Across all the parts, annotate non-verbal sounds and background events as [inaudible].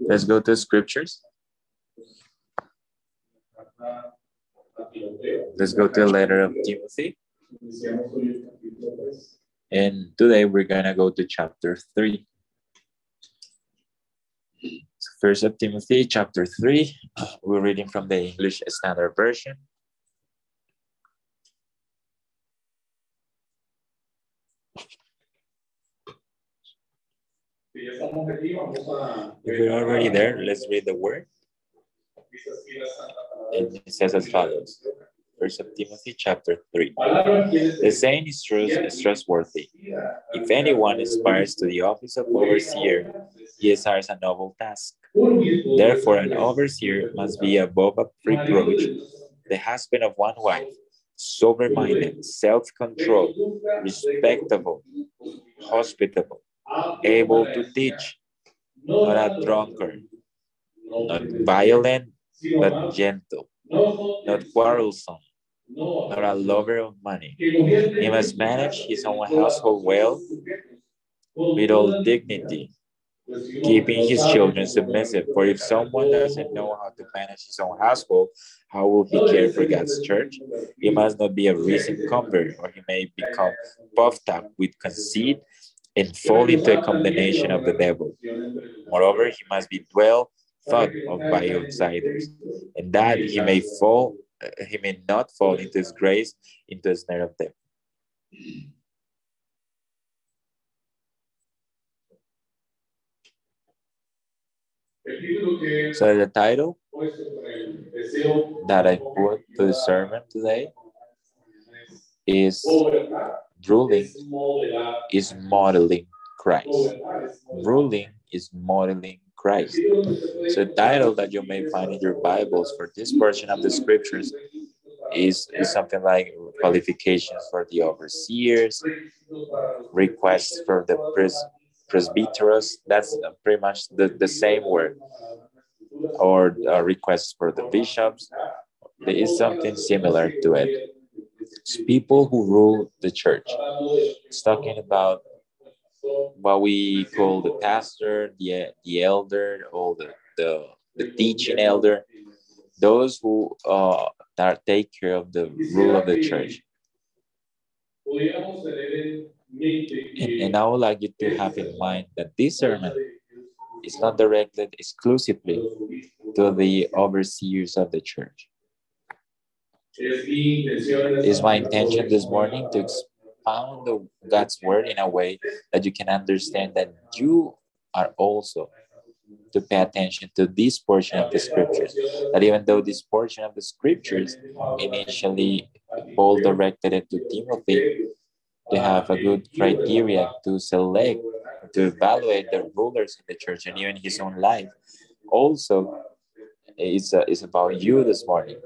Let's go to scriptures. Let's go to the letter of Timothy. And today we're gonna go to chapter three. So First of Timothy, chapter three. We're reading from the English Standard Version. If we're already there, let's read the word. And it says as follows. First of Timothy chapter 3. The saying is, trust, is trustworthy. If anyone aspires to the office of overseer, he desires a noble task. Therefore, an overseer must be above a reproach, the husband of one wife, sober minded, self controlled, respectable, hospitable, able to teach, not a drunkard, not violent, but gentle, not quarrelsome, not a lover of money. He must manage his own household well with all dignity, keeping his children submissive. For if someone doesn't know how to manage his own household, how will he care for God's church? He must not be a recent convert, or he may become puffed up with conceit and fall into a condemnation of the devil. Moreover, he must be well thought of by outsiders, and that he may fall, he may not fall into disgrace, into a snare of them. So the title that I put to the sermon today is ruling is modeling Christ. Ruling is modeling Christ. So the title that you may find in your Bibles for this portion of the scriptures is, is something like qualifications for the overseers, requests for the pres- presbyteros. That's pretty much the, the same word. Or uh, requests for the bishops. There is something similar to it. It's people who rule the church. It's talking about what we call the pastor, the, the elder, or the, the, the teaching elder, those who uh, that take care of the rule of the church. And, and I would like you to have in mind that this sermon is not directed exclusively to the overseers of the church. It's my intention this morning to expound the, God's word in a way that you can understand that you are also to pay attention to this portion of the scriptures. That even though this portion of the scriptures initially Paul directed it to Timothy to have a good criteria to select, to evaluate the rulers in the church and even his own life. Also, is uh, is about you this morning.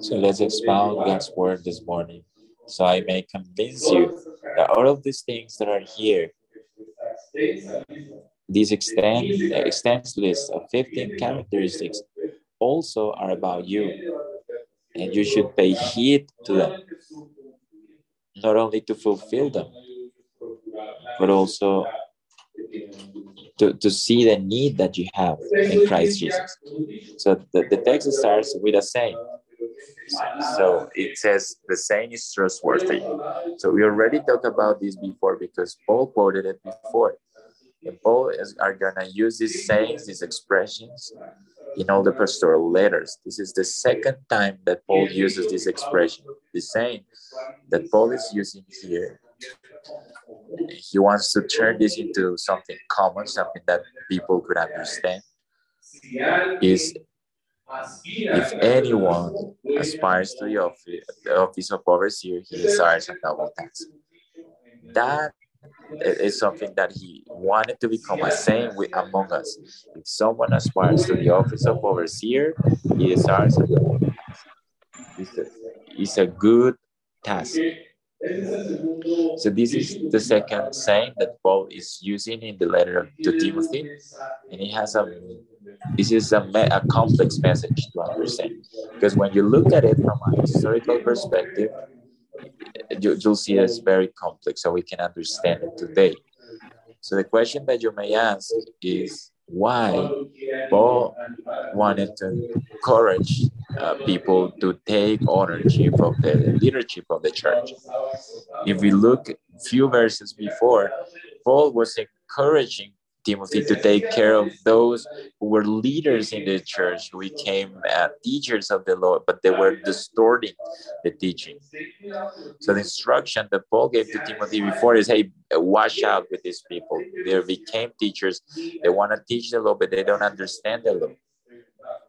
So let's expound God's word this morning so I may convince you that all of these things that are here, these extend, extends list of uh, 15 characteristics also are about you. And you should pay heed to them, not only to fulfill them, but also to, to see the need that you have in Christ Jesus. So the, the text starts with a saying. So it says the saying is trustworthy. So we already talked about this before because Paul quoted it before. And Paul is are gonna use these sayings, these expressions in all the pastoral letters. This is the second time that Paul uses this expression, the saying that Paul is using here. He wants to turn this into something common, something that people could understand. Is if anyone aspires to the office, the office of overseer, he desires a double tax. That is something that he wanted to become a saying with among us. If someone aspires to the office of overseer, he desires a double tax. It's a, it's a good task. So this is the second saying that Paul is using in the letter to Timothy, and he has a this is a, a complex message to understand because when you look at it from a historical perspective, you, will see it's very complex, so we can understand it today. So the question that you may ask is why Paul wanted to encourage uh, people to take ownership of the leadership of the church. If we look a few verses before, Paul was encouraging Timothy to take care of those who were leaders in the church, who became uh, teachers of the law, but they were distorting the teaching. So the instruction that Paul gave to Timothy before is, hey, watch out with these people. They became teachers. They want to teach the law, but they don't understand the law.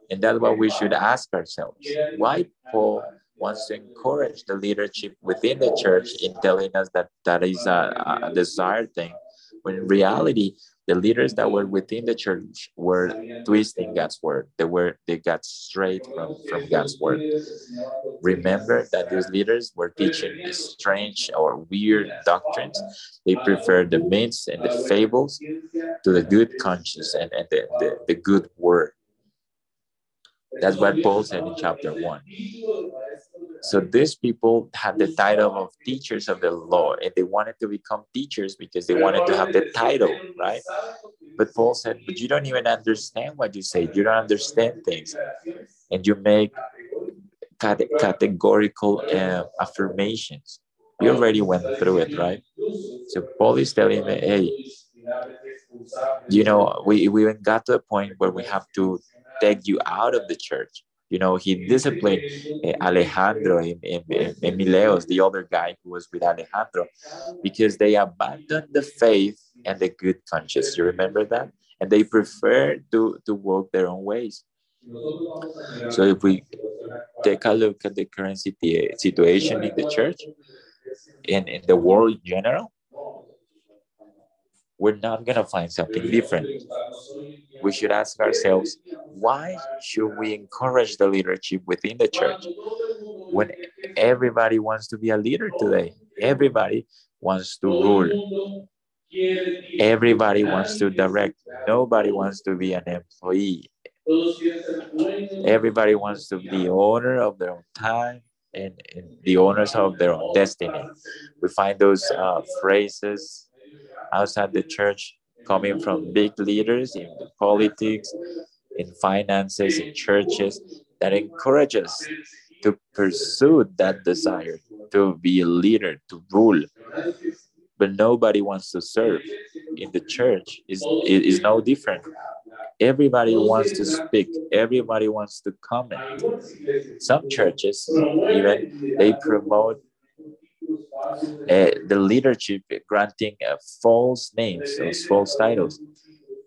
And that's what we should ask ourselves. Why Paul wants to encourage the leadership within the church in telling us that that is a, a desired thing, when in reality, the leaders that were within the church were twisting God's word. They were they got straight from, from God's word. Remember that these leaders were teaching strange or weird doctrines. They preferred the myths and the fables to the good conscience and, and the, the, the good word. That's what Paul said in chapter one. So these people had the title of teachers of the law, and they wanted to become teachers because they wanted to have the title, right? But Paul said, But you don't even understand what you say, you don't understand things, and you make categorical uh, affirmations. We already went through it, right? So Paul is telling me, Hey, you know, we, we even got to a point where we have to take you out of the church you know, he disciplined uh, Alejandro and, and, the other guy who was with Alejandro, because they abandoned the faith and the good conscience. You remember that? And they prefer to, to walk their own ways. So if we take a look at the current situation in the church and in the world in general, we're not going to find something different. We should ask ourselves, why should we encourage the leadership within the church when everybody wants to be a leader today? Everybody wants to rule. Everybody wants to direct. Nobody wants to be an employee. Everybody wants to be the owner of their own time and, and the owners of their own destiny. We find those uh, phrases outside the church coming from big leaders in politics, in finances, in churches that encourage us to pursue that desire to be a leader, to rule. But nobody wants to serve. In the church is is no different. Everybody wants to speak. Everybody wants to comment. Some churches even they promote uh, the leadership granting uh, false names, those false titles.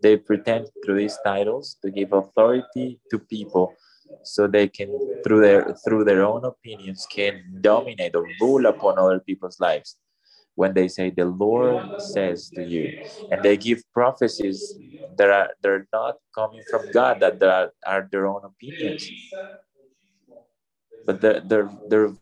They pretend through these titles to give authority to people so they can through their through their own opinions can dominate or rule upon other people's lives when they say the lord says to you and they give prophecies that are they're not coming from god that are, are their own opinions but they're, they're, they're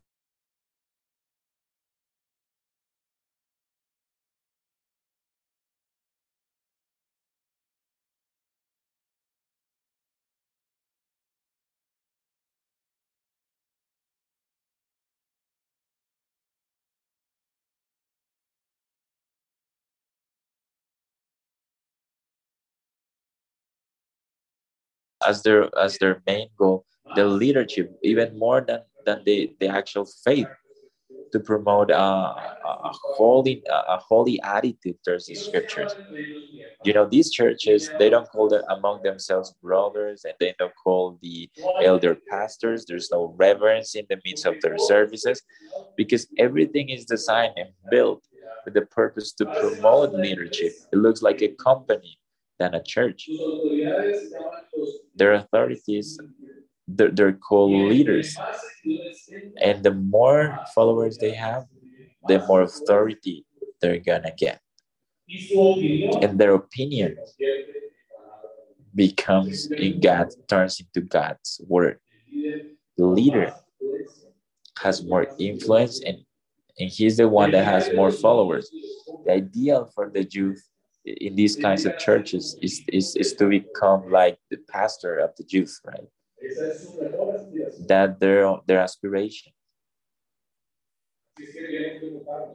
as their as their main goal the leadership even more than than the, the actual faith to promote a, a, holy a holy attitude towards the scriptures. You know these churches they don't call them among themselves brothers and they don't call the elder pastors. There's no reverence in the midst of their services because everything is designed and built with the purpose to promote leadership. It looks like a company than a church. Their authorities, they're, they're called leaders. And the more followers they have, the more authority they're gonna get. And their opinion becomes in God, turns into God's word. The leader has more influence and, and he's the one that has more followers. The ideal for the youth in these kinds of churches is, is, is to become like the pastor of the youth, right? That their their aspiration.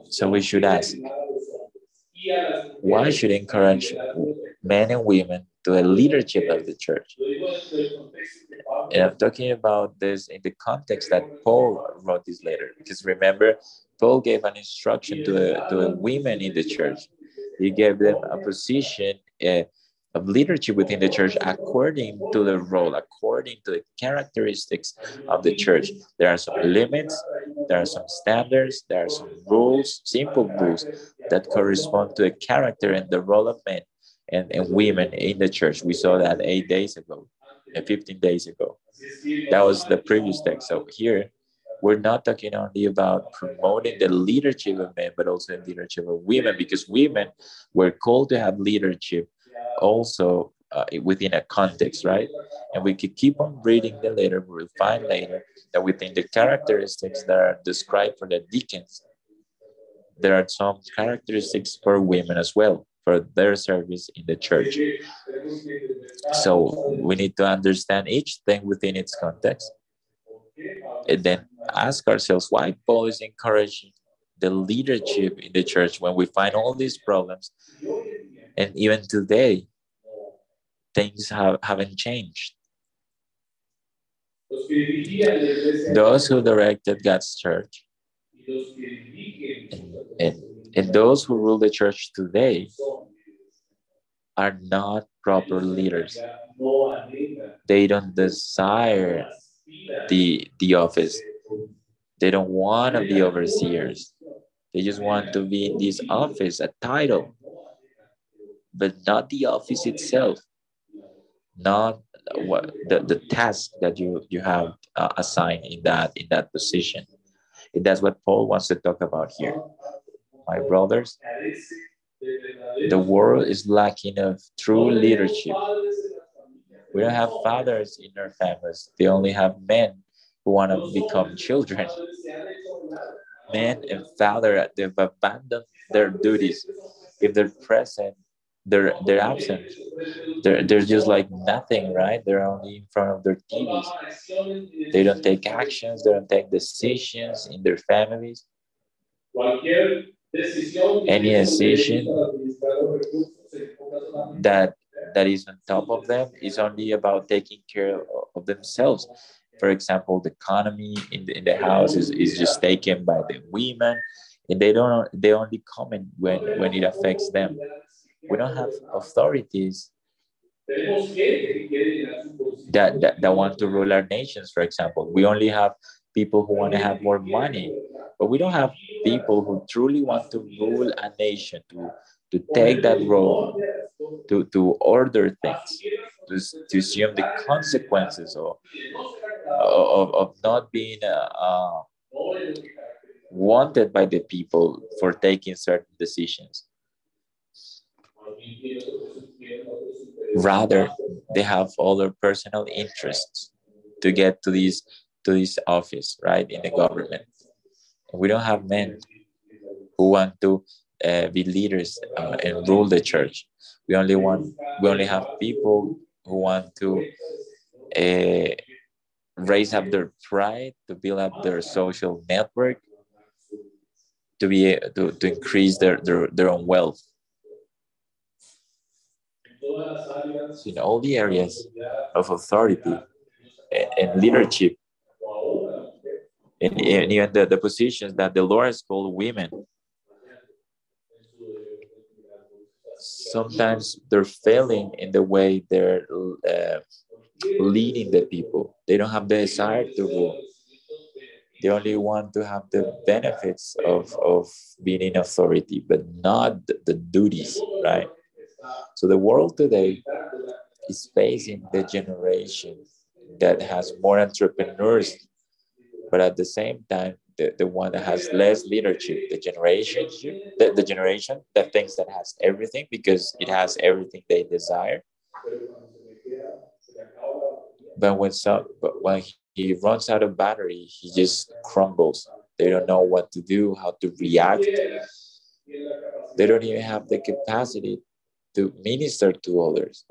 So we should ask, why should encourage men and women to a leadership of the church? And I'm talking about this in the context that Paul wrote this letter, because remember, Paul gave an instruction to to women in the church. He gave them a position uh, of leadership within the church according to the role, according to the characteristics of the church. There are some limits, there are some standards, there are some rules, simple rules that correspond to the character and the role of men and, and women in the church. We saw that eight days ago, uh, 15 days ago. That was the previous text. So here, we're not talking only about promoting the leadership of men, but also the leadership of women, because women were called to have leadership also uh, within a context, right? And we could keep on reading the letter. We'll find later that within the characteristics that are described for the deacons, there are some characteristics for women as well for their service in the church. So we need to understand each thing within its context and then ask ourselves why Paul is encouraging the leadership in the church when we find all these problems. And even today, things have, haven't changed. Those who directed God's church and, and, and those who rule the church today are not proper leaders. They don't desire the the office. They don't want to be overseers. They just want to be in this office, a title, but not the office itself, not what the, the task that you you have uh, assigned in that in that position. And that's what Paul wants to talk about here. My brothers, the world is lacking of true leadership. We don't have fathers in our families. They only have men who want to become children. Men and father, they've abandoned their duties. If they're present, they're they're absent. They're they're just like nothing, right? They're only in front of their TVs. They don't take actions. They don't take decisions in their families. Any decision that that is on top of them is only about taking care of themselves. For example, the economy in the, in the house is, is just taken by the women, and they don't they only comment when when it affects them. We don't have authorities that, that, that want to rule our nations, for example. We only have people who want to have more money, but we don't have people who truly want to rule a nation, to, to take that role to, to order things, to, to assume the consequences of, of, of not being uh, uh, wanted by the people for taking certain decisions. Rather, they have other personal interests to get to this to this office, right, in the government. We don't have men who want to uh, be leaders uh, and rule the church. We only want we only have people who want to uh, raise up their pride, to build up their social network, to be to, to increase their, their, their own wealth. In all the areas of authority and, and leadership, and, and even the, the positions that the Lord has called women, sometimes they're failing in the way they're uh, leading the people. They don't have the desire to rule. They only want to have the benefits of, of being in authority, but not the, the duties, right? So the world today is facing the generation that has more entrepreneurs, but at the same time, the, the one that has less leadership, the generation, the, the generation that thinks that has everything because it has everything they desire. But when some, but when he runs out of battery, he just crumbles. They don't know what to do, how to react. They don't even have the capacity to minister to others.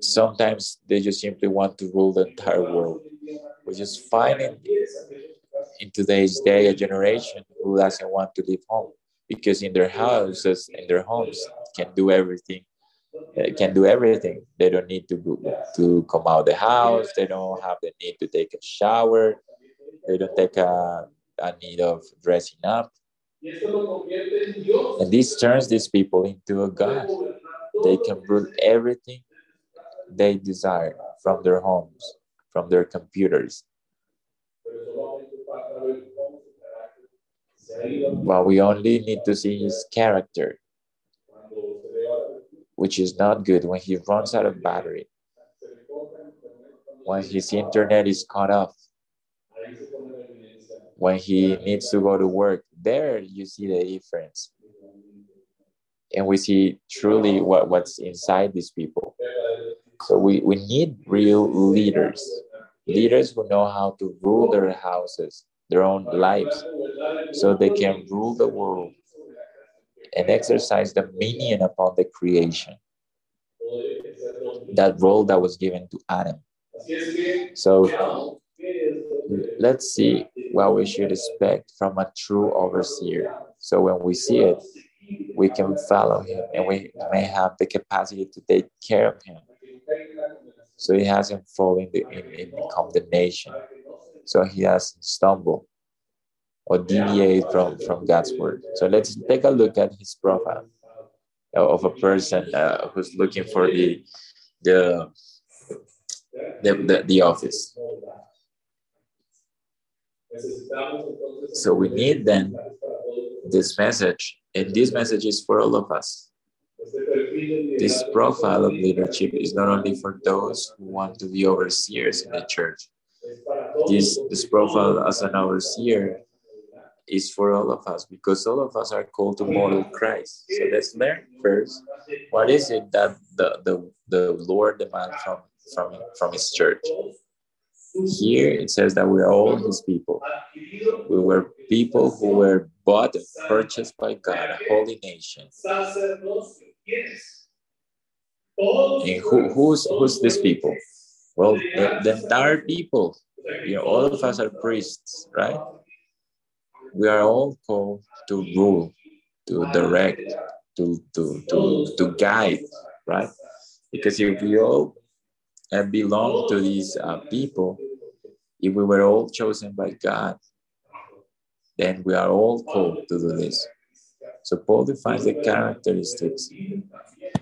Sometimes they just simply want to rule the entire world. We're just finding in today's day a generation who doesn't want to leave home. because in their houses, in their homes, can do everything. Uh, can do everything. They don't need to to come out the house. They don't have the need to take a shower. They don't take a, a need of dressing up. And this turns these people into a god. They can rule everything they desire from their homes, from their computers. But we only need to see his character, which is not good when he runs out of battery, when his internet is cut off, when he needs to go to work. There you see the difference. And we see truly what, what's inside these people. So we, we need real leaders, leaders who know how to rule their houses, their own lives, so they can rule the world and exercise dominion upon the creation. That role that was given to Adam. So let's see what we should expect from a true overseer. So when we see it, we can follow him and we may have the capacity to take care of him so he hasn't fallen in, in, condemnation. So he hasn't stumbled or deviated from, from God's word. So let's take a look at his profile of a person uh, who's looking for the, the, the, the, the office. So we need then this message, and this message is for all of us. This profile of leadership is not only for those who want to be overseers in the church. This, this profile as an overseer is for all of us because all of us are called to model Christ. So let's learn first what is it that the, the, the Lord demands from, from, from his church. Here it says that we are all his people. We were people who were bought and purchased by God, a holy nation. And who, who's who's these people? Well, the, the entire people. You know, all of us are priests, right? We are all called to rule, to direct, to to to to guide, right? Because if we all belong to these uh, people, if we were all chosen by God, then we are all called to do this. So Paul defines the characteristics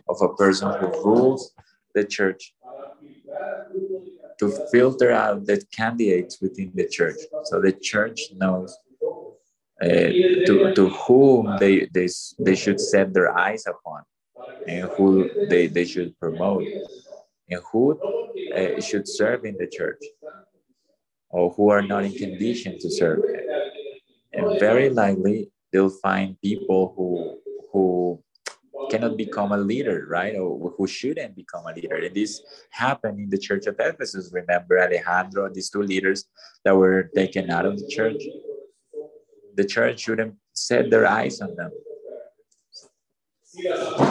of a person who rules the church to filter out the candidates within the church. So the church knows uh, to, to whom they, they, they should set their eyes upon and who they, they should promote and who uh, should serve in the church or who are not in condition to serve. And very likely they'll find people who who cannot become a leader, right? Or who shouldn't become a leader. And this happened in the church of Ephesus. Remember Alejandro, these two leaders that were taken out of the church? The church shouldn't set their eyes on them.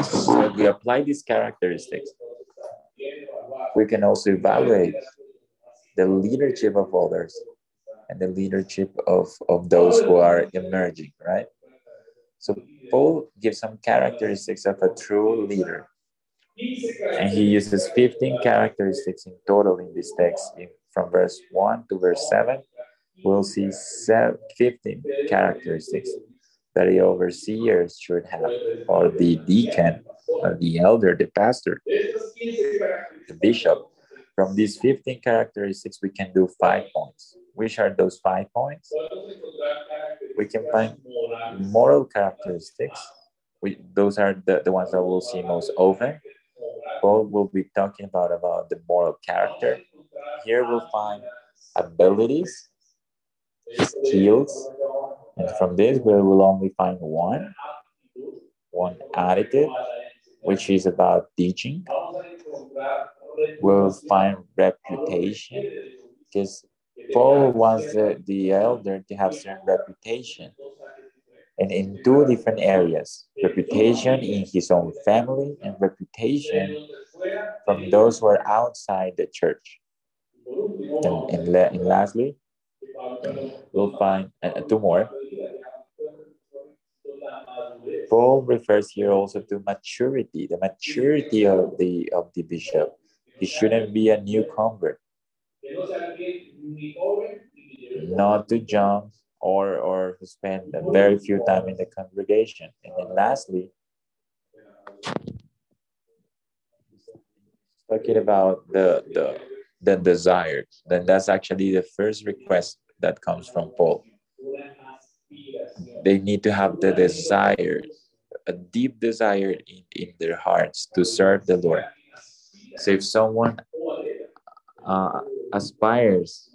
So we apply these characteristics. We can also evaluate the leadership of others and the leadership of, of those who are emerging, right? So Paul gives some characteristics of a true leader. And he uses 15 characteristics in total in this text. From verse 1 to verse 7, we'll see 15 characteristics that the overseers should have, or the deacon, or the elder, the pastor, the bishop. From these 15 characteristics, we can do five points. Which are those five points? We can find moral characteristics. We, those are the, the ones that we'll see most often. Paul will be talking about, about the moral character. Here we'll find abilities, skills, and from this we will only find one, one attitude, which is about teaching. We'll find reputation, because Paul wants the, the elder to have certain reputation and in two different areas reputation in his own family and reputation from those who are outside the church. And, and, and lastly, we'll find uh, two more Paul refers here also to maturity, the maturity of the of the bishop. He shouldn't be a new convert, not to jump or or spend very few time in the congregation. And then lastly, talking about the the the desire, then that's actually the first request that comes from Paul. They need to have the desire, a deep desire in, in their hearts to serve the Lord. So if someone uh, aspires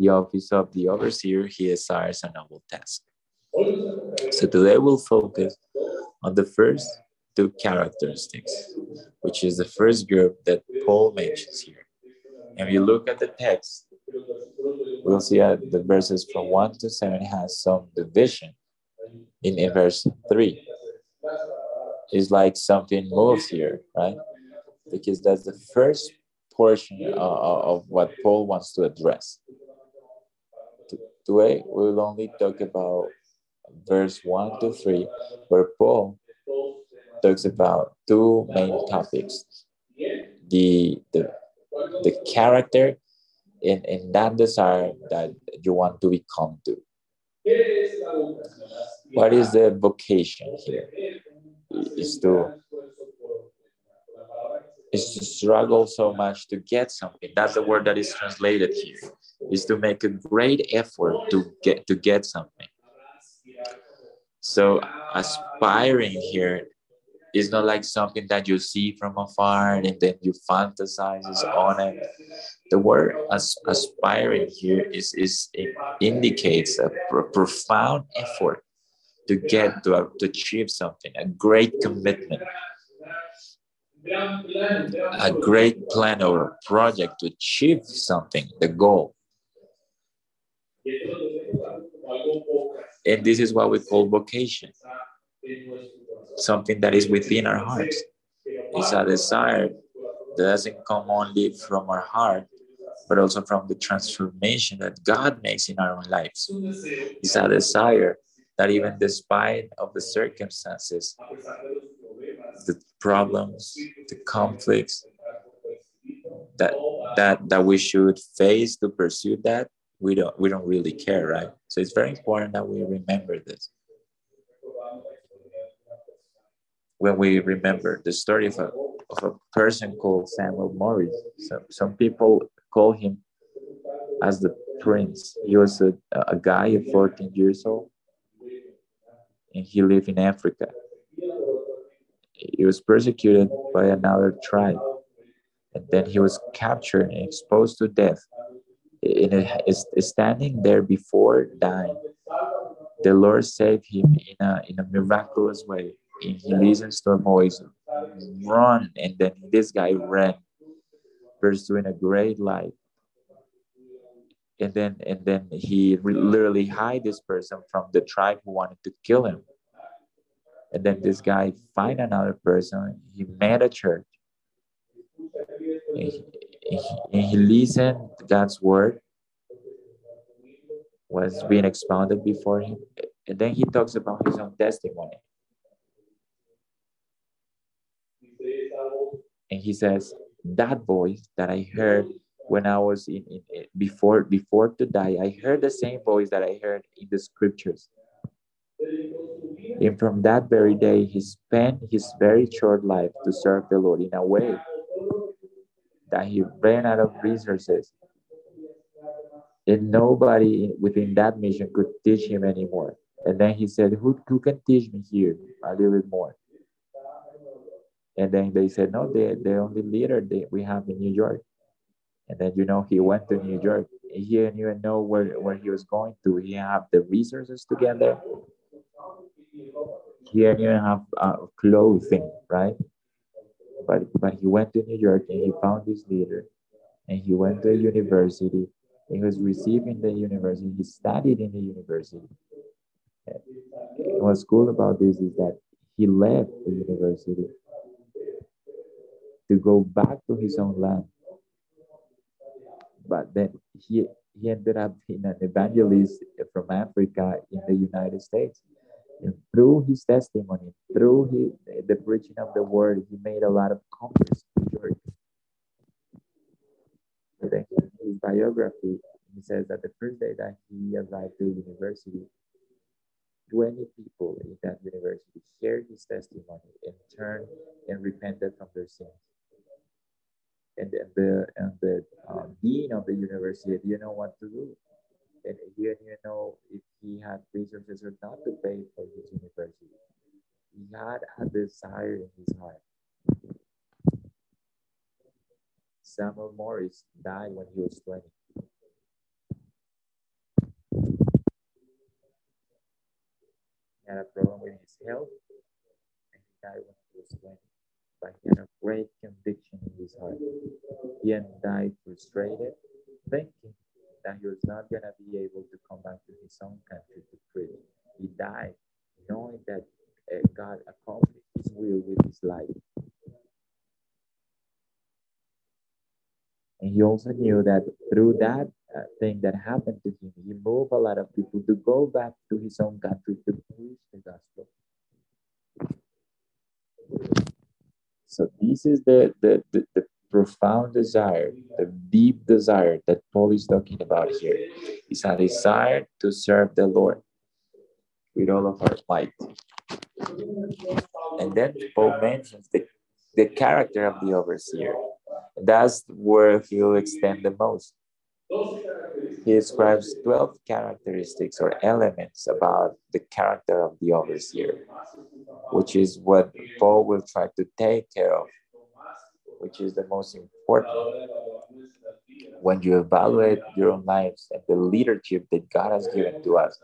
the office of the overseer, he desires a noble task. So today we'll focus on the first two characteristics, which is the first group that Paul mentions here. And if you look at the text, we'll see that the verses from 1 to 7 has some division in, in verse 3. It's like something moves here, right? Because that's the first portion of, of what Paul wants to address. Today, we'll only talk about verse 1 to 3, where Paul talks about two main topics the, the, the character and, and that desire that you want to become to. What is the vocation here? Is to is to struggle so much to get something. That's the word that is translated here. Is to make a great effort to get to get something. So aspiring here is not like something that you see from afar and then you fantasize on it. The word as, aspiring here is, is it indicates a profound effort to get to, to achieve something, a great commitment, a great plan or a project to achieve something, the goal. And this is what we call vocation something that is within our hearts. It's a desire that doesn't come only from our heart, but also from the transformation that God makes in our own lives. It's a desire that even despite of the circumstances, the problems, the conflicts that that that we should face to pursue that, we don't we don't really care, right? So it's very important that we remember this. when we remember the story of a, of a person called Samuel Morris. So, some people call him as the prince. He was a, a guy of 14 years old and he lived in Africa. He was persecuted by another tribe and then he was captured and exposed to death. A, standing there before dying, the Lord saved him in a, in a miraculous way and he listens to a voice, run, and then this guy ran, pursuing a great life. And then and then he literally hide this person from the tribe who wanted to kill him. And then this guy find another person. He met a church. And he listened to God's word was being expounded before him. And then he talks about his own testimony. and he says that voice that i heard when i was in, in, before before to die i heard the same voice that i heard in the scriptures and from that very day he spent his very short life to serve the lord in a way that he ran out of resources and nobody within that mission could teach him anymore and then he said who, who can teach me here a little bit more and then they said, no, the, the only leader that we have in New York. And then, you know, he went to New York. He didn't even know where, where he was going to. He didn't have the resources together. He didn't even have uh, clothing, right? But, but he went to New York and he found this leader. And he went to a university. He was receiving the university. He studied in the university. And what's cool about this is that he left the university to go back to his own land. But then he, he ended up being an evangelist from Africa in the United States. And through his testimony, through his, the preaching of the word, he made a lot of converts to church. in his biography, he says that the first day that he arrived to the university, 20 people in that university shared his testimony and turned and repented from their sins. And, and the and the uh, dean of the university didn't know what to do. And he didn't know if he had resources or not to pay for his university. He had a desire in his heart. Samuel Morris died when he was 20. He had a problem with his health and he died when he was 20. But he had a great conviction in his heart. He had died frustrated, thinking that he was not going to be able to come back to his own country to preach. He died knowing that uh, God accomplished his will with his life. And he also knew that through that uh, thing that happened to him, he moved a lot of people to go back to his own country to preach the gospel. So this is the, the, the, the profound desire, the deep desire that Paul is talking about here. It's a desire to serve the Lord with all of our might. And then Paul mentions the, the character of the overseer. That's where he'll extend the most. He describes 12 characteristics or elements about the character of the overseer, which is what Paul will try to take care of, which is the most important. When you evaluate your own lives and the leadership that God has given to us,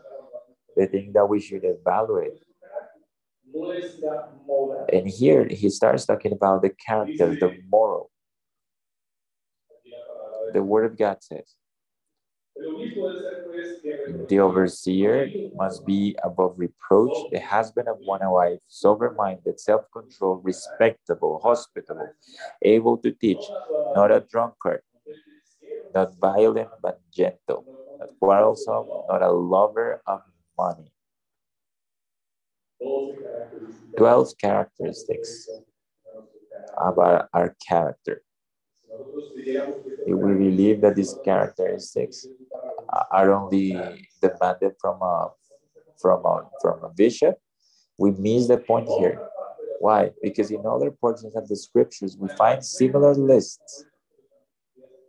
the thing that we should evaluate. And here he starts talking about the character, the moral. The word of God says, the overseer must be above reproach, the husband of one wife, sober minded, self controlled, respectable, hospitable, able to teach, not a drunkard, not violent but gentle, not quarrelsome, not a lover of money. 12 characteristics about our character. If we believe that these characteristics are only demanded from a from a from a bishop, we miss the point here. Why? Because in other portions of the scriptures we find similar lists,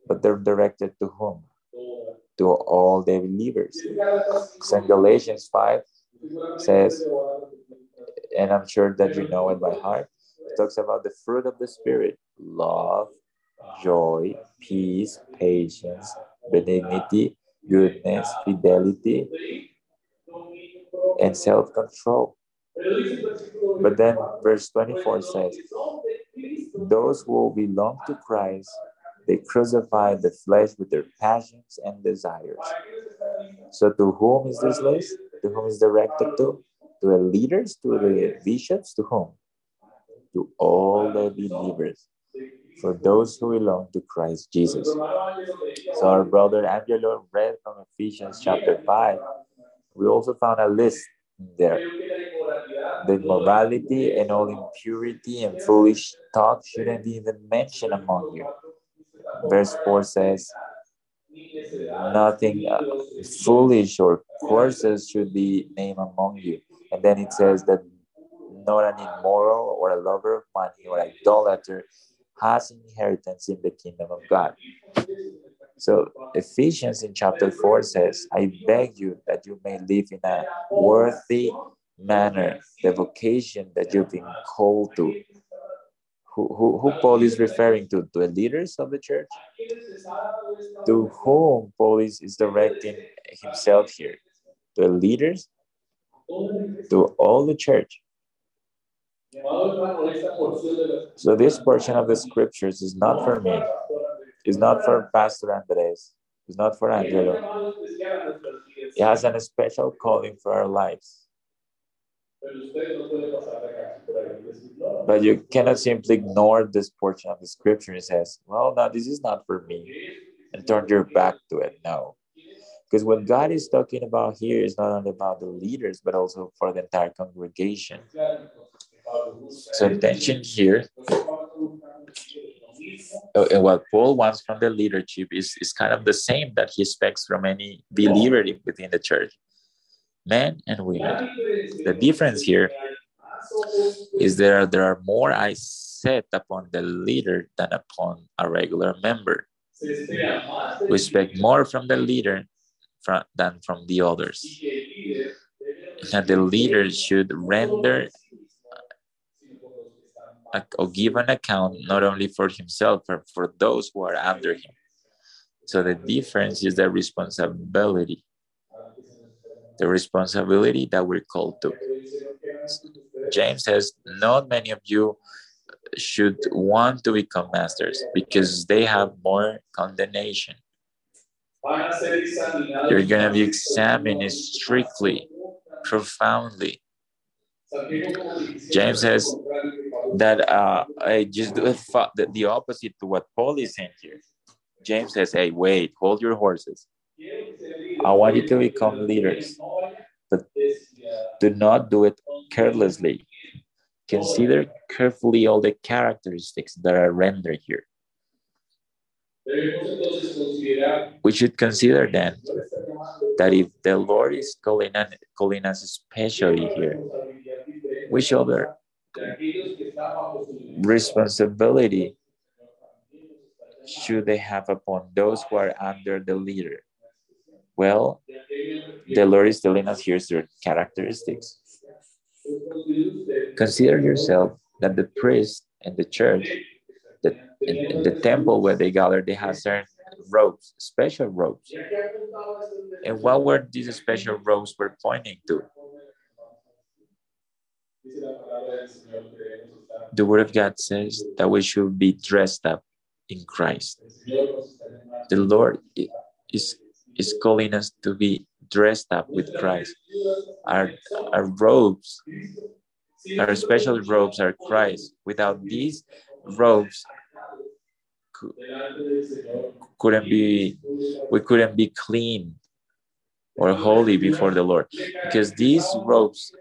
but they're directed to whom? To all the believers. So Galatians 5 says, and I'm sure that you know it by heart, it talks about the fruit of the Spirit love, joy, peace, patience, benignity, goodness, fidelity, and self control. But then verse 24 says, Those who belong to Christ, they crucify the flesh with their passions and desires. So, to whom is this list? To whom is directed to? To the leaders, to the bishops, to whom? To all the believers for those who belong to Christ Jesus. So our brother Angelo read from Ephesians chapter 5. We also found a list there. The morality and all impurity and foolish talk shouldn't be even mentioned among you. Verse 4 says, Nothing uh, foolish or coarses should be named among you. And then it says that not an immoral or a lover of money or idolater has inheritance in the kingdom of God. So Ephesians in chapter 4 says, I beg you that you may live in a worthy manner, the vocation that you've been called to. Who, who, Paul is referring to? To the leaders of the church? To whom Paul is, is directing himself here? The leaders? To all the church. So this portion of the scriptures is not for me. It's not for Pastor Andres. It's not for Angelo. It has a special calling for our lives. But you cannot simply ignore this portion of the scripture. and says, well, now this is not for me, and turn your back to it. No. Because what God is talking about here is not only about the leaders, but also for the entire congregation. So attention here. Uh, and what Paul wants from the leadership is, is kind of the same that he expects from any believer within the church, men and women. The difference here is there there are more eyes set upon the leader than upon a regular member. We expect more from the leader from, than from the others. That the leader should render or give an account not only for himself but for those who are under him. So the difference is the responsibility, the responsibility that we're called to. James says, Not many of you should want to become masters because they have more condemnation. You're going to be examined strictly, profoundly. James says that uh, I just do the, the opposite to what Paul is saying here. James says, Hey, wait, hold your horses. I want you to become leaders, but do not do it carelessly. Consider carefully all the characteristics that are rendered here. We should consider then that if the Lord is calling, us, calling us especially here, which other responsibility should they have upon those who are under the leader? Well, the Lord is telling us here's their characteristics. Consider yourself that the priest and the church, the, in, in the temple where they gather, they have certain robes, special robes. And what were these special robes were pointing to? The Word of God says that we should be dressed up in Christ. The Lord is, is calling us to be dressed up with Christ. Our, our robes, our special robes are Christ. Without these robes, couldn't be we couldn't be clean or holy before the Lord because these robes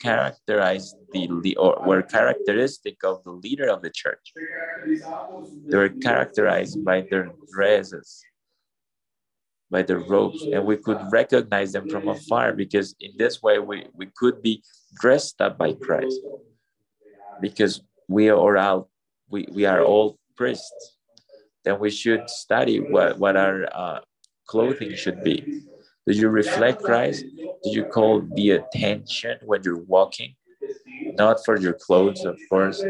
characterized the or were characteristic of the leader of the church. They were characterized by their dresses, by the robes, and we could recognize them from afar because in this way we, we could be dressed up by Christ. Because we are all we, we are all priests. Then we should study what, what our uh, clothing should be. Do you reflect Christ? Do you call the attention when you're walking? Not for your clothes, of course,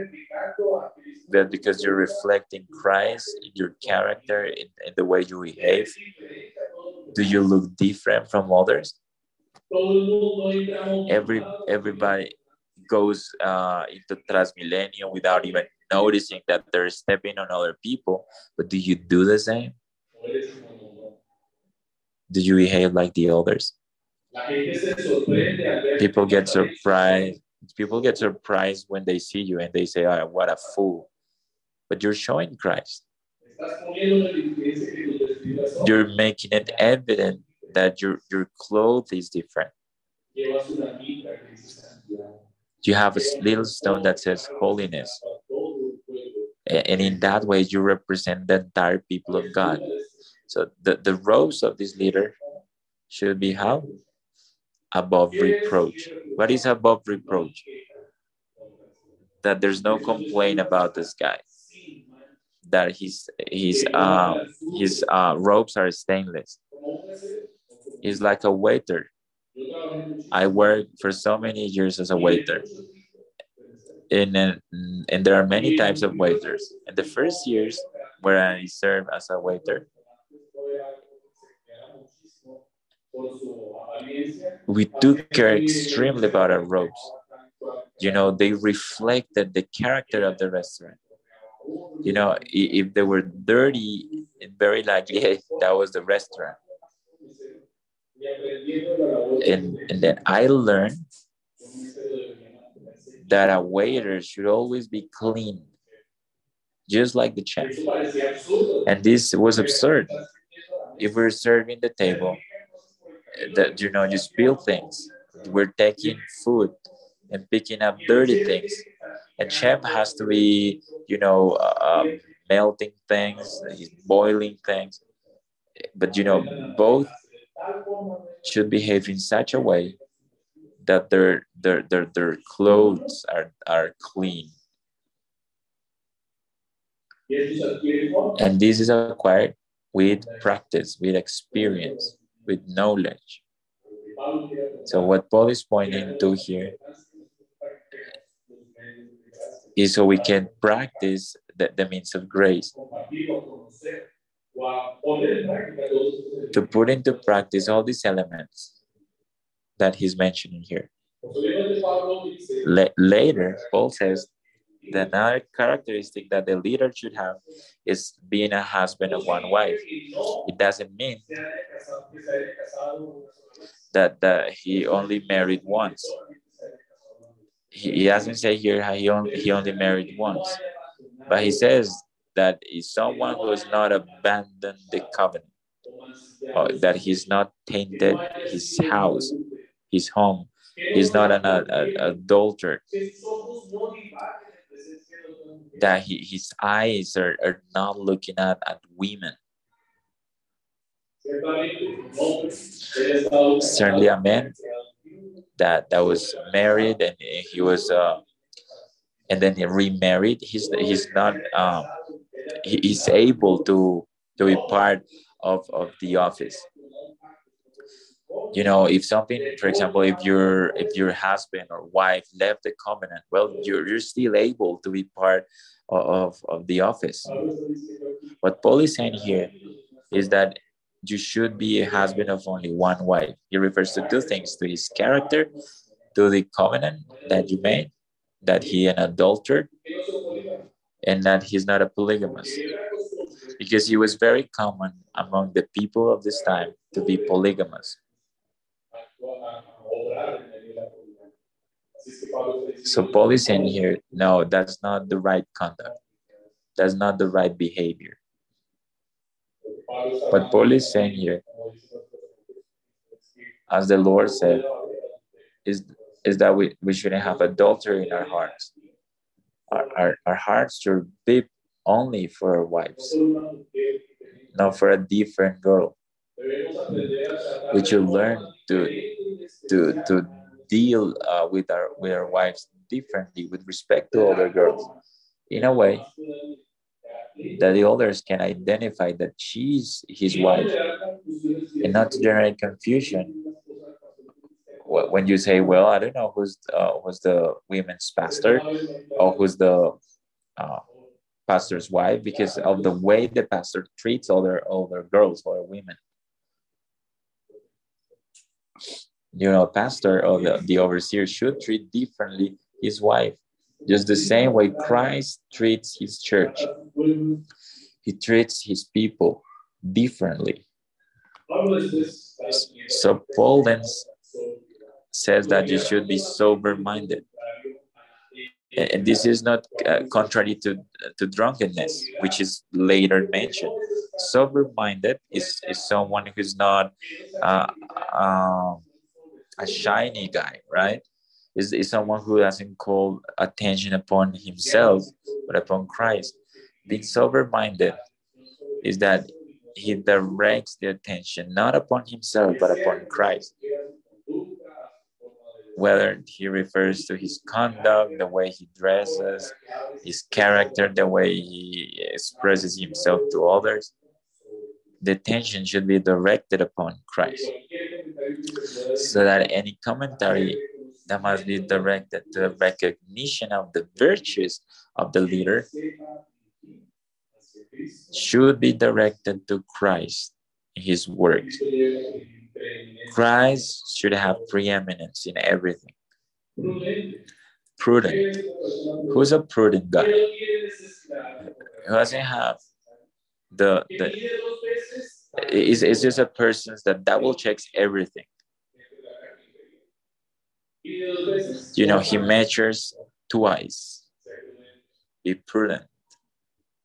but because you're reflecting Christ in your character, in, in the way you behave. Do you look different from others? Every everybody goes uh, into Transmilenio without even noticing that they're stepping on other people. But do you do the same? Do you behave like the others? People get surprised. People get surprised when they see you and they say, oh, what a fool. But you're showing Christ. You're making it evident that your, your clothes is different. You have a little stone that says holiness. And in that way, you represent the entire people of God. So the, the roles of this leader should be how? Above reproach. What is above reproach? That there's no complaint about this guy. That his his uh, his uh, robes are stainless. He's like a waiter. I worked for so many years as a waiter. And, and there are many types of waiters. In the first years where I served as a waiter, we took care extremely about our robes. You know, they reflected the character of the restaurant. You know, if they were dirty, very likely [laughs] that was the restaurant. And, and then I learned that a waiter should always be clean, just like the chef. And this was absurd. If we're serving the table eh, that you know you spill things. We're taking food and picking up dirty things. And chef has to be, you know, uh, melting things, he's boiling things. But you know, both should behave in such a way that their their their, their clothes are, are clean. And this is acquired with practice, with experience, with knowledge. So what Paul is pointing to here is so we can practice the, the means of grace. To put into practice all these elements that he's mentioning here. later, Paul says that another characteristic that the leader should have is being a husband of one wife. It doesn't mean that, that he only married once. He, doesn't say here how he only, he only married once, but he says that is someone who has not abandoned the covenant, or that he's not tainted his house, his home. He's not an, an adulterer that he, his eyes are, are not looking at, at women. Certainly a man that, that was married and he was, uh, and then he remarried. He's, he's not, um, he, he's able to, to be part of, of the office you know if something for example if your if your husband or wife left the covenant well you're, you're still able to be part of, of the office what paul is saying here is that you should be a husband of only one wife he refers to two things to his character to the covenant that you made that he an adulterer and that he's not a polygamist. because he was very common among the people of this time to be polygamous so Paul is saying here, no, that's not the right conduct. That's not the right behavior. But Paul is saying here, as the Lord said, is, is that we, we shouldn't have adultery in our hearts. Our, our, our hearts should be only for our wives, not for a different girl. We should learn to to to deal uh, with our with our wives differently with respect to other girls in a way that the others can identify that she's his wife and not to generate confusion. When you say well i don't know who's uh, who's the women's pastor or who's the uh, pastor's wife because of the way the pastor treats other other girls or women. You know, a pastor or the, the overseer should treat differently his wife, just the same way Christ treats his church. He treats his people differently. So Paul then says that you should be sober minded. And this is not uh, contrary to, to drunkenness, which is later mentioned. Sober minded is, is someone who's not uh, uh, a shiny guy, right? Is, is someone who doesn't call attention upon himself, but upon Christ. Being sober minded is that he directs the attention not upon himself, but upon Christ. Whether he refers to his conduct, the way he dresses, his character, the way he expresses himself to others, the attention should be directed upon Christ so that any commentary that must be directed to the recognition of the virtues of the leader should be directed to Christ, his work. Christ should have preeminence in everything. Prudent. Who's a prudent guy? Who doesn't have the, the is, is just a person that double checks everything. You know, he measures twice. Be prudent.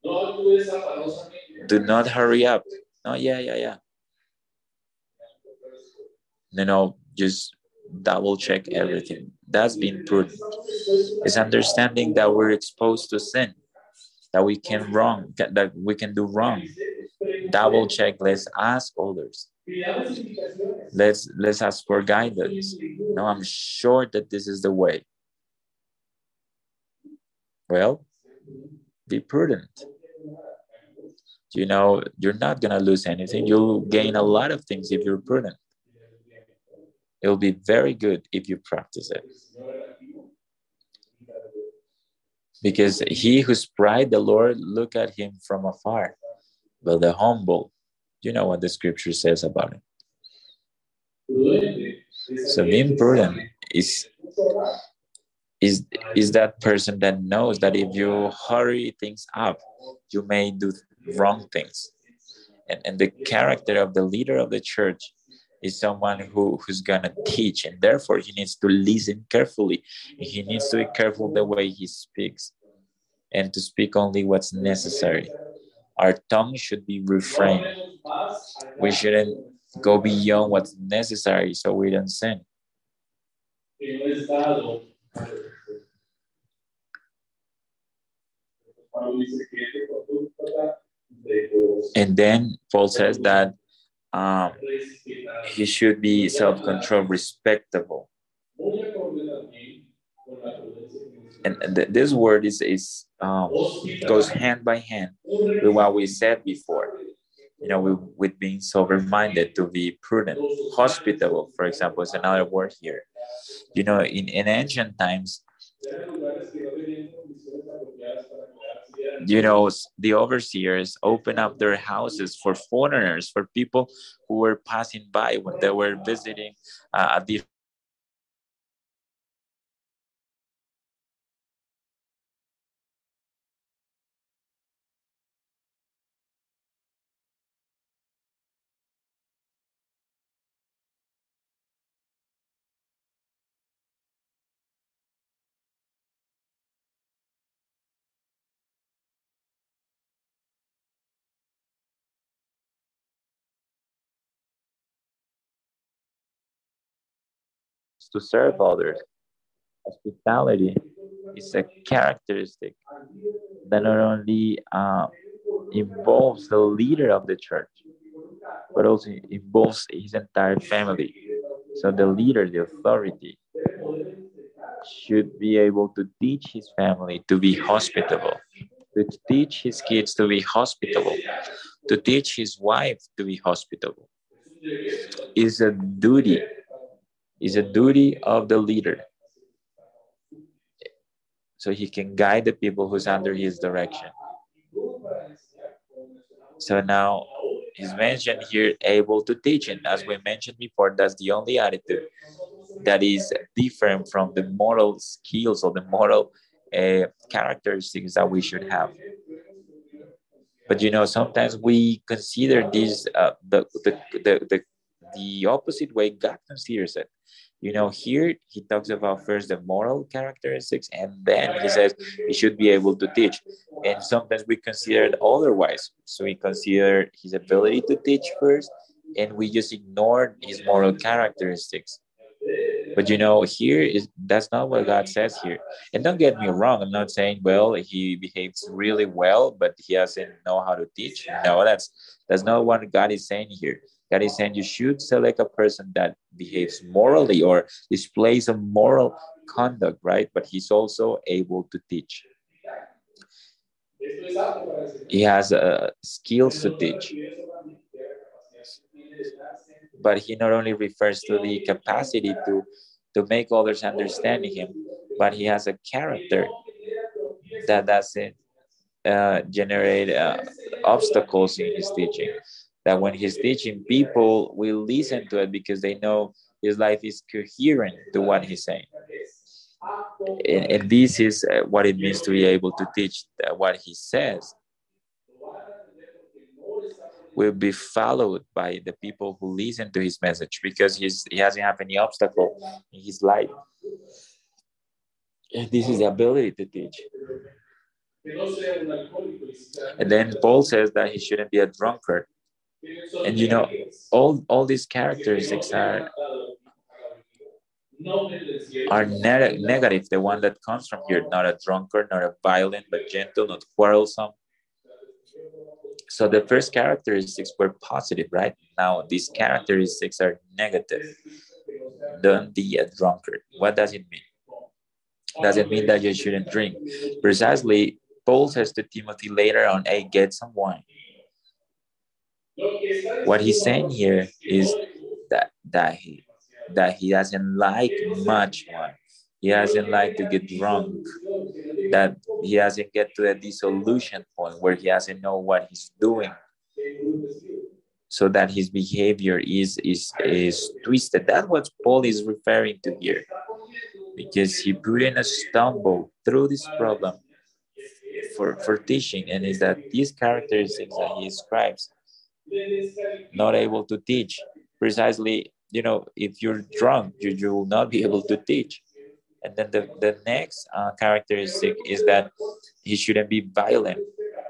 Do not hurry up. No, yeah, yeah, yeah. you know, just double check everything. That's being prudent. It's understanding that we're exposed to sin, that we can wrong, that we can do wrong. Double check. Let's ask others. Let's let's ask for guidance. No, I'm sure that this is the way. Well, be prudent. You know, you're not gonna lose anything. You'll gain a lot of things if you're prudent. It will be very good if you practice it. Because he who's pride, the Lord look at him from afar. But the humble, you know what the scripture says about it. So being prudent is is is that person that knows that if you hurry things up, you may do wrong things. And, and the character of the leader of the church is someone who, who's gonna teach, and therefore he needs to listen carefully. He needs to be careful the way he speaks and to speak only what's necessary. Our tongue should be refrained. We shouldn't go beyond what's necessary so we don't sin. And then Paul says that um, he should be self-controlled, respectable. And, and th this word is, is um, goes hand by hand with what we said before. You know, with, with being sober-minded, to be prudent, hospitable, for example, is another word here. You know, in, in ancient times, you know, the overseers open up their houses for foreigners, for people who were passing by when they were visiting uh, a to serve others. Hospitality is a characteristic that not only uh, involves the leader of the church, but also involves his entire family. So the leader, the authority, should be able to teach his family to be hospitable, to teach his kids to be hospitable, to teach his wife to be hospitable. Is a duty is a duty of the leader. So he can guide the people who's under his direction. So now he's mentioned here able to teach. And as we mentioned before, that's the only attitude that is different from the moral skills or the moral uh, characteristics that we should have. But you know, sometimes we consider this uh, the, the, the, the, the opposite way God considers it. You know, here he talks about first the moral characteristics, and then he says he should be able to teach. And sometimes we consider it otherwise. So we consider his ability to teach first, and we just ignore his moral characteristics. But you know, here is that's not what God says here. And don't get me wrong, I'm not saying well he behaves really well, but he doesn't know how to teach. No, that's that's not what God is saying here. God is saying you should select a person that behaves morally or displays a moral conduct, right? But he's also able to teach. He has uh, skills to teach. But he not only refers to the capacity to, to make others understand him, but he has a character that doesn't uh, generate uh, obstacles in his teaching that when he's teaching, people will listen to it because they know his life is coherent to what he's saying. And, and this is uh, what it means to be able to teach what he says will be followed by the people who listen to his message because he's, he doesn't have any obstacle in his life. And this is the ability to teach. And then Paul says that he shouldn't be a drunkard And you know, all, all these characteristics are are ne negative, the one that comes from here, not a drunkard, not a violent, but gentle, not quarrelsome. So the first characteristics were positive, right? Now these characteristics are negative. Don't be a drunkard. What does it mean? Does it mean that you shouldn't drink? Precisely, Paul says to Timothy later on, hey, get some wine. What he's saying here is that that he that he doesn't like much wine. He doesn't like to get drunk. That he doesn't get to a dissolution point where he doesn't know what he's doing. So that his behavior is is is twisted. That's what Paul is referring to here. Because he put in a stumble through this problem for, for teaching, and is that these characteristics that he describes not able to teach. Precisely you know if you're drunk you, you will not be able to teach. And then the, the next uh, characteristic is that he shouldn't be violent.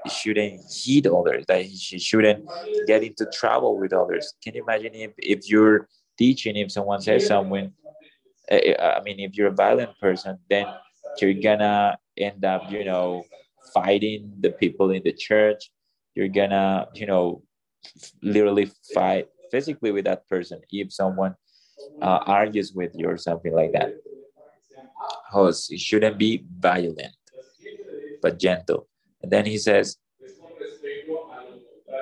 He shouldn't hit others that he shouldn't get into trouble with others. Can you imagine if, if you're teaching if someone says something eh, eh, i mean if you're a violent person then you're gonna end up you know fighting the people in the church. You're gonna you know literally fight physically with that person if someone uh, argues with you or something like that. Host, it shouldn't be violent, but gentle. And then he says,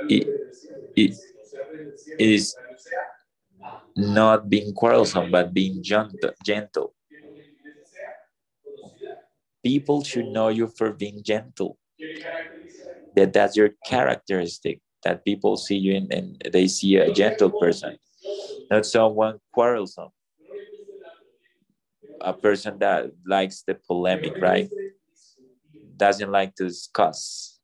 it, it, it is not being quarrelsome, but being gentle. People should know you for being gentle. That that's your characteristic that people see you in, and they see a gentle person, not someone quarrelsome, a person that likes the polemic, right? Doesn't like to discuss.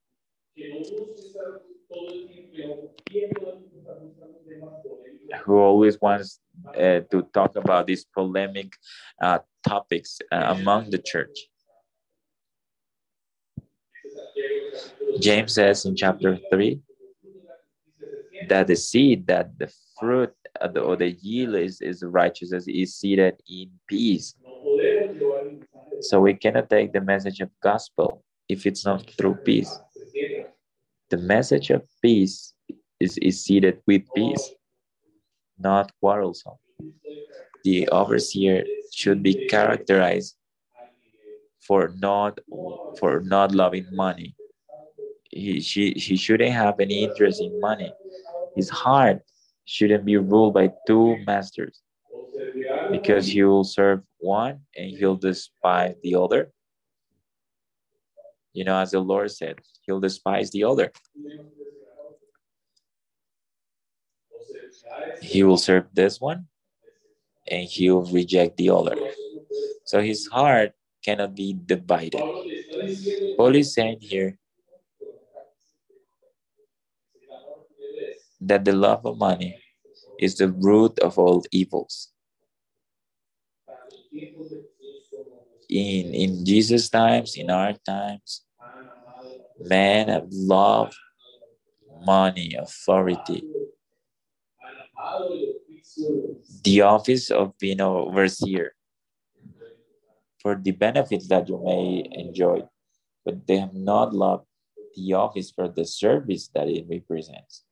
Who always wants uh, to talk about these polemic uh, topics uh, among the church. James says in chapter 3 that the seed, that the fruit uh, the, or the yield is, is righteousness is seated in peace. So we cannot take the message of gospel if it's not through peace. The message of peace is, is seated with peace, not quarrelsome. The overseer should be characterized for not for not loving money. He, she, he shouldn't have any interest in money his heart shouldn't be ruled by two masters because he will serve one and he'll despise the other. You know, as the Lord said, he'll despise the other. He will serve this one and he'll reject the other. So his heart cannot be divided. Paul is saying here that the love of money is the root of all evils. In, in Jesus' times, in our times, men have loved money, authority. The office of being overseer for the benefits that you may enjoy, but they have not loved the office for the service that it represents.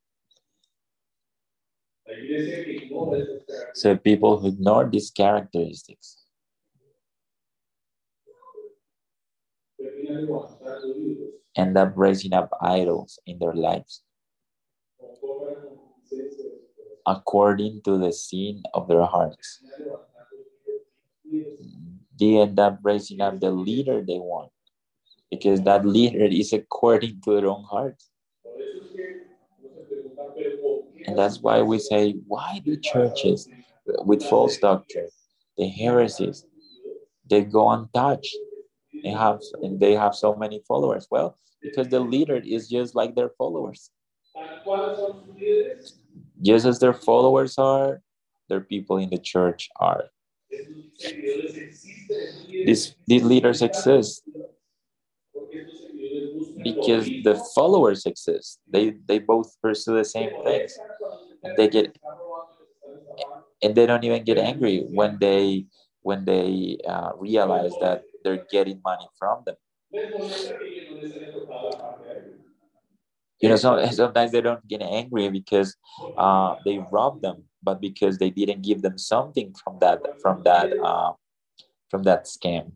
So people who ignore these characteristics end up raising up idols in their lives according to the sin of their hearts. They end up raising up the leader they want because that leader is according to their own hearts. And that's why we say, why do churches with false doctrine, the heresies, they go untouched? They have and they have so many followers. Well, because the leader is just like their followers. Just as their followers are, their people in the church are. These, these leaders exist because the followers exist. They they both pursue the same things. And they get and they don't even get angry when they when they uh, realize that they're getting money from them. You know, so, sometimes they don't get angry because uh, they rob them, but because they didn't give them something from that from that uh, from that scam.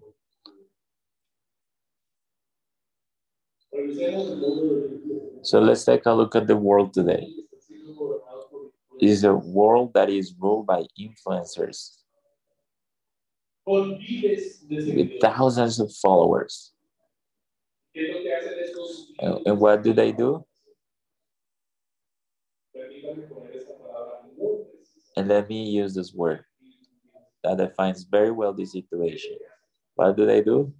So let's take a look at the world today. It is a world that is ruled by influencers with thousands of followers. And, what do they do? And let me use this word that defines very well the situation. What do they do?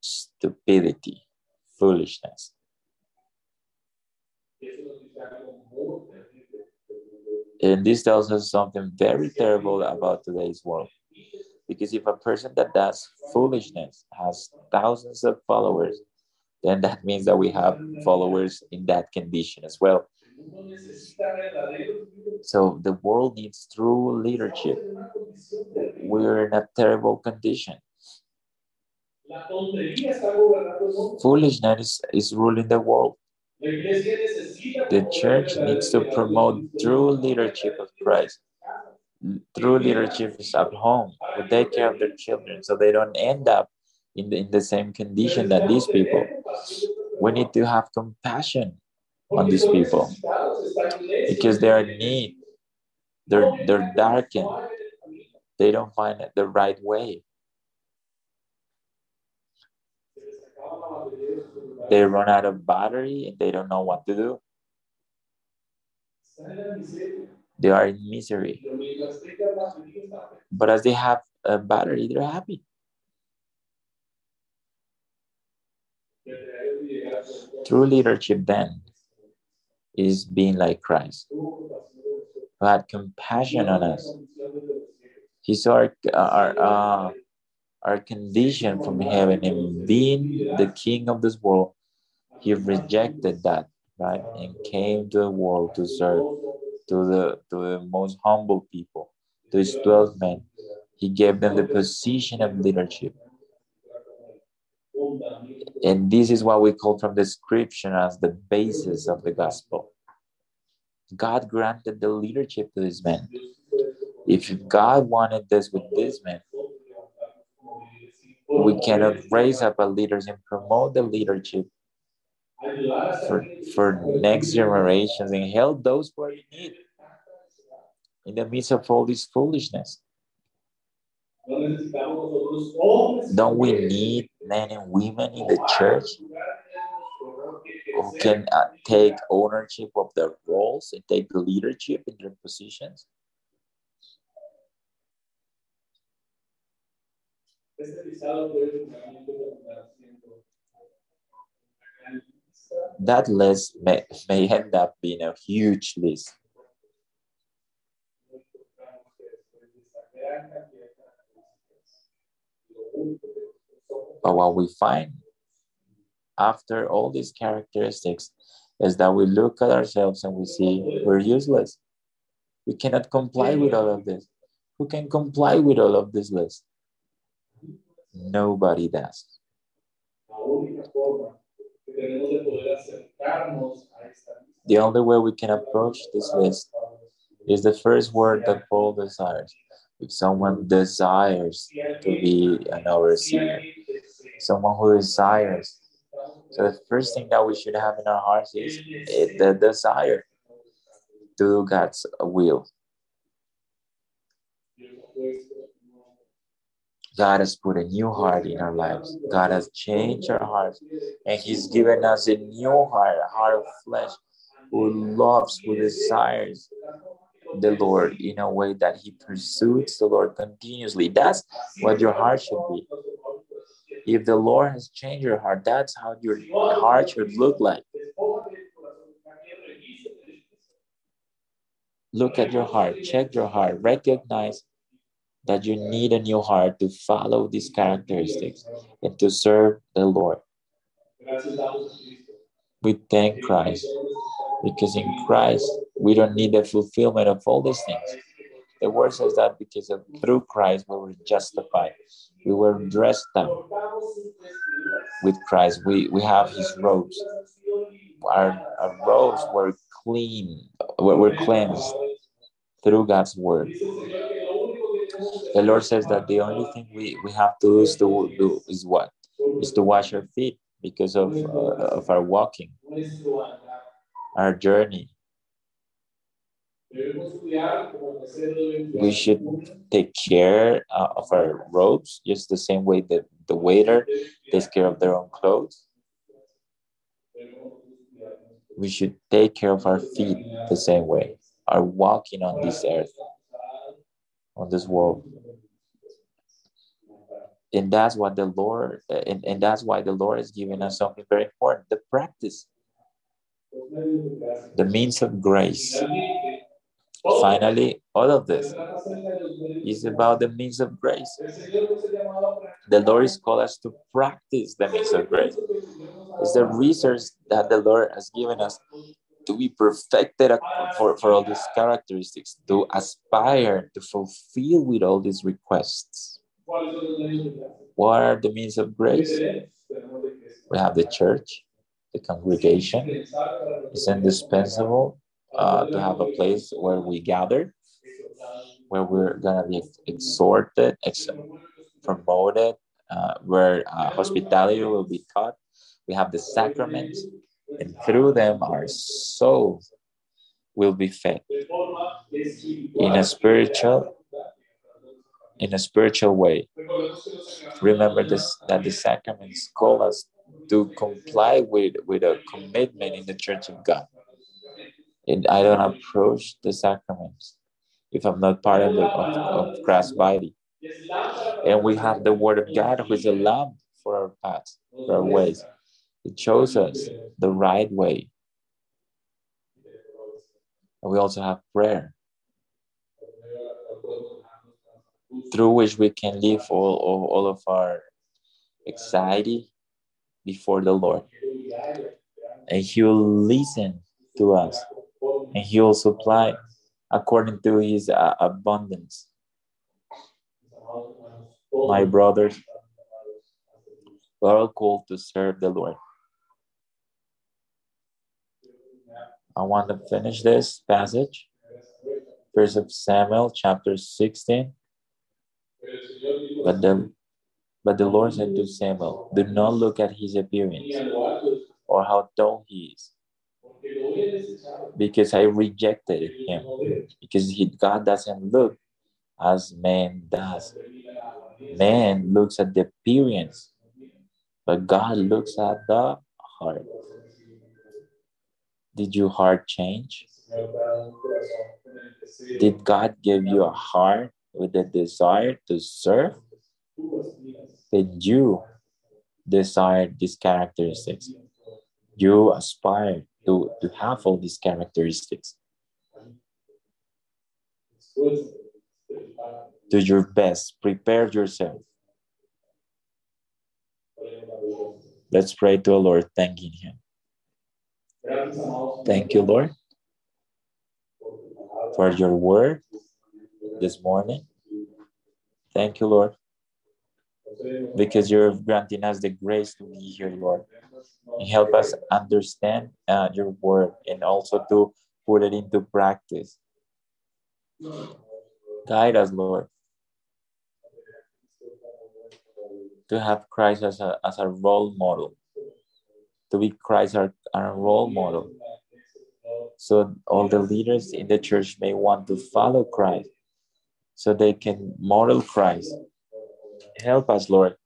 Stupidity, foolishness. And this tells us something very terrible about today's world. Because if a person that does foolishness has thousands of followers, then that means that we have followers in that condition as well. So the world needs true leadership. We're in a terrible condition. Foolishness is ruling the world. The church needs to promote true leadership of Christ. True leadership is at home, to take care of their children so they don't end up in the, in the same condition that these people. We need to have compassion on these people because they are in need. They're, they're darkened. They don't find the right way. They run out of battery and they don't know what to do. They are in misery. But as they have a battery, they're happy. True leadership then is being like Christ, who had compassion on us. He saw our, our, uh, our condition from heaven and being the king of this world, he rejected that, right? And came to the world to serve to the to the most humble people, to his 12 men. He gave them the position of leadership. And this is what we call from the scripture as the basis of the gospel. God granted the leadership to these men. If God wanted this with these men, we cannot raise up our leaders and promote the leadership for, for next generations and help those who are in need in the midst of all this foolishness. Don't we need men and women in the church who can uh, take ownership of their roles and take leadership in their positions? That list may, may end up being a huge list. But what we find after all these characteristics is that we look at ourselves and we see we're useless. We cannot comply with all of this. Who can comply with all of this list? Nobody does. The only way we can approach this list is the first word that Paul desires if someone desires to be an overseer, someone who desires. So the first thing that we should have in our hearts is the desire to do God's will. God has put a new heart in our lives. God has changed our hearts. And He's given us a new heart, a heart of flesh, who loves, who desires the Lord in a way that he pursues the Lord continuously. That's what your heart should be. If the Lord has changed your heart, that's how your heart should look like. Look at your heart, check your heart, recognize that you need a new heart to follow these characteristics and to serve the Lord. We thank Christ because in Christ we don't need the fulfillment of all these things. The word says that because of, through Christ we were justified, we were dressed up with Christ. We we have His robes. Our, our robes were clean, We were cleansed through God's word. The Lord says that the only thing we, we have to do is to do is what is to wash our feet because of uh, of our walking, our journey. We should take care uh, of our robes just the same way that the waiter takes care of their own clothes. We should take care of our feet the same way, our walking on this earth, on this world. And that's what the Lord, and, and that's why the Lord is giving us something very important the practice, the means of grace. Finally, all of this is about the means of grace. The Lord is called us to practice the means of grace. It's the resource that the Lord has given us to be perfected for, for all these characteristics, to aspire to fulfill with all these requests. What are the means of grace? We have the church, the congregation. It's indispensable uh, to have a place where we gather, where we're going to be exhorted, ex- promoted, uh, where uh, hospitality will be taught. We have the sacraments, and through them, our soul will be fed in a spiritual in a spiritual way. Remember this that the sacraments call us to comply with, with a commitment in the Church of God. And I don't approach the sacraments if I'm not part of, the, of, of Christ's body. And we have the Word of God, who is a lamp for our paths, for our ways. It shows us the right way. And we also have prayer, through which we can leave all, all, all of our anxiety before the Lord. And He will listen to us and He will supply according to His uh, abundance. My brothers, we're all called to serve the Lord. I want to finish this passage. First of Samuel, chapter 16. But the but the Lord said to Samuel, Do not look at his appearance or how tall he is, because I rejected him. Because he, God doesn't look as man does. Man looks at the appearance, but God looks at the heart. Did your heart change? Did God give you a heart with a desire to serve? Did you desire these characteristics? You aspire to, to have all these characteristics. Do your best, prepare yourself. Let's pray to the Lord, thanking Him. Thank you, Lord, for your word this morning. Thank you, Lord, because you're granting us the grace to be here, Lord. And help us understand uh, your word and also to put it into practice. Guide us, Lord, to have Christ as a, as a role model, to be Christ our, our role model. So all the leaders in the church may want to follow Christ so they can model Christ. Help us, Lord,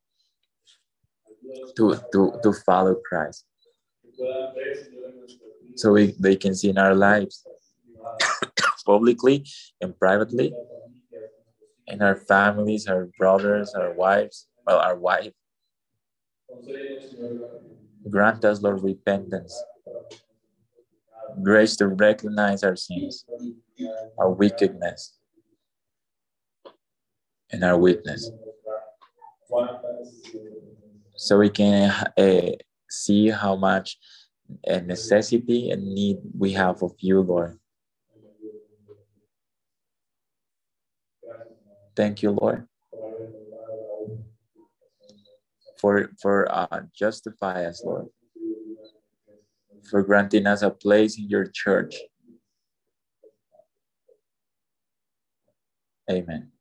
to, to, to follow Christ. So we, they can see in our lives, [coughs] publicly and privately, in our families, our brothers, our wives, well, our wife. Grant us, Lord, repentance, grace to recognize our sins, our wickedness, and our weakness. So we can uh, see how much a necessity and need we have of you, Lord. Thank you, Lord, for for uh, justify us, Lord, for granting us a place in your church. Amen.